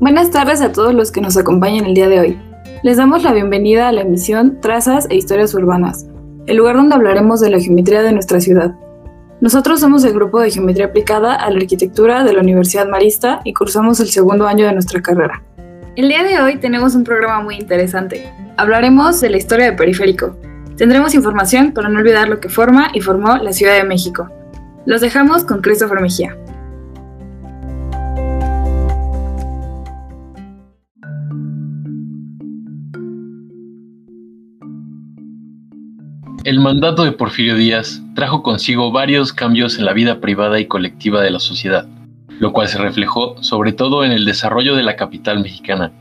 Buenas tardes a todos los que nos acompañan el día de hoy. Les damos la bienvenida a la emisión Trazas e Historias Urbanas, el lugar donde hablaremos de la geometría de nuestra ciudad. Nosotros somos el grupo de Geometría Aplicada a la Arquitectura de la Universidad Marista y cursamos el segundo año de nuestra carrera. El día de hoy tenemos un programa muy interesante. Hablaremos de la historia de Periférico. Tendremos información para no olvidar lo que forma y formó la Ciudad de México. Los dejamos con Christopher Mejía. El mandato de Porfirio Díaz trajo consigo varios cambios en la vida privada y colectiva de la sociedad, lo cual se reflejó sobre todo en el desarrollo de la capital mexicana.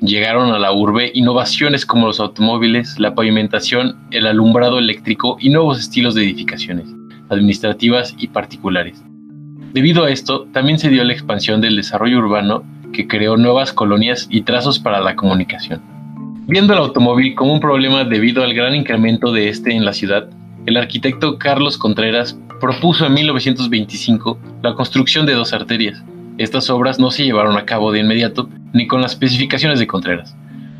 Llegaron a la urbe innovaciones como los automóviles, la pavimentación, el alumbrado eléctrico y nuevos estilos de edificaciones, administrativas y particulares. Debido a esto, también se dio la expansión del desarrollo urbano que creó nuevas colonias y trazos para la comunicación. Viendo el automóvil como un problema debido al gran incremento de este en la ciudad, el arquitecto Carlos Contreras propuso en 1925 la construcción de dos arterias. Estas obras no se llevaron a cabo de inmediato ni con las especificaciones de Contreras,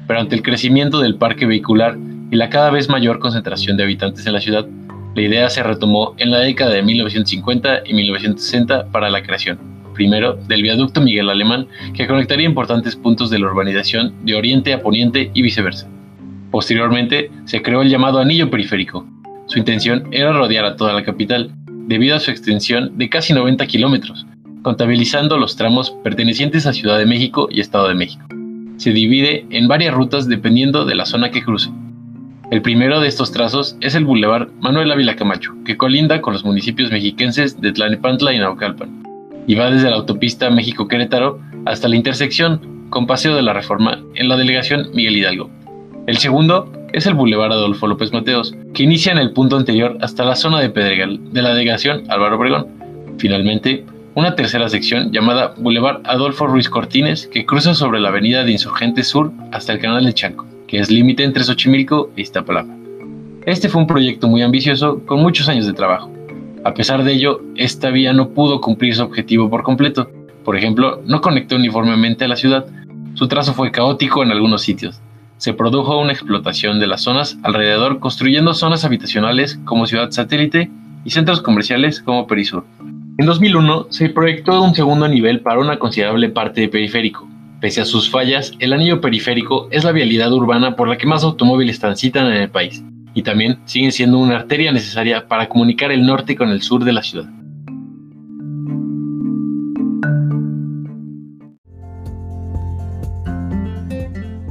pero ante el crecimiento del parque vehicular y la cada vez mayor concentración de habitantes en la ciudad, la idea se retomó en la década de 1950 y 1960 para la creación primero del viaducto Miguel Alemán, que conectaría importantes puntos de la urbanización de oriente a poniente y viceversa. Posteriormente, se creó el llamado anillo periférico. Su intención era rodear a toda la capital, debido a su extensión de casi 90 kilómetros, contabilizando los tramos pertenecientes a Ciudad de México y Estado de México. Se divide en varias rutas dependiendo de la zona que cruce. El primero de estos trazos es el Boulevard Manuel Ávila Camacho, que colinda con los municipios mexiquenses de Tlanepantla y Naucalpan y va desde la autopista México-Querétaro hasta la intersección con Paseo de la Reforma en la delegación Miguel Hidalgo. El segundo es el Boulevard Adolfo López Mateos, que inicia en el punto anterior hasta la zona de Pedregal de la delegación Álvaro Obregón. Finalmente, una tercera sección llamada Boulevard Adolfo Ruiz Cortines que cruza sobre la avenida de Insurgentes Sur hasta el canal de Chanco, que es límite entre Xochimilco e Iztapalapa. Este fue un proyecto muy ambicioso con muchos años de trabajo a pesar de ello, esta vía no pudo cumplir su objetivo por completo. Por ejemplo, no conectó uniformemente a la ciudad. Su trazo fue caótico en algunos sitios. Se produjo una explotación de las zonas alrededor construyendo zonas habitacionales como Ciudad Satélite y centros comerciales como Perisur. En 2001 se proyectó un segundo nivel para una considerable parte de periférico. Pese a sus fallas, el anillo periférico es la vialidad urbana por la que más automóviles transitan en el país y también siguen siendo una arteria necesaria para comunicar el norte con el sur de la ciudad.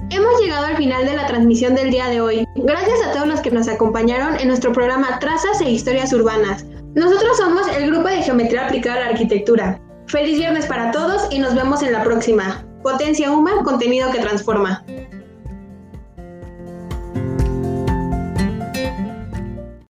Hemos llegado al final de la transmisión del día de hoy. Gracias a todos los que nos acompañaron en nuestro programa Trazas e Historias Urbanas. Nosotros somos el grupo de Geometría Aplicada a la Arquitectura. Feliz viernes para todos y nos vemos en la próxima. Potencia Huma, contenido que transforma.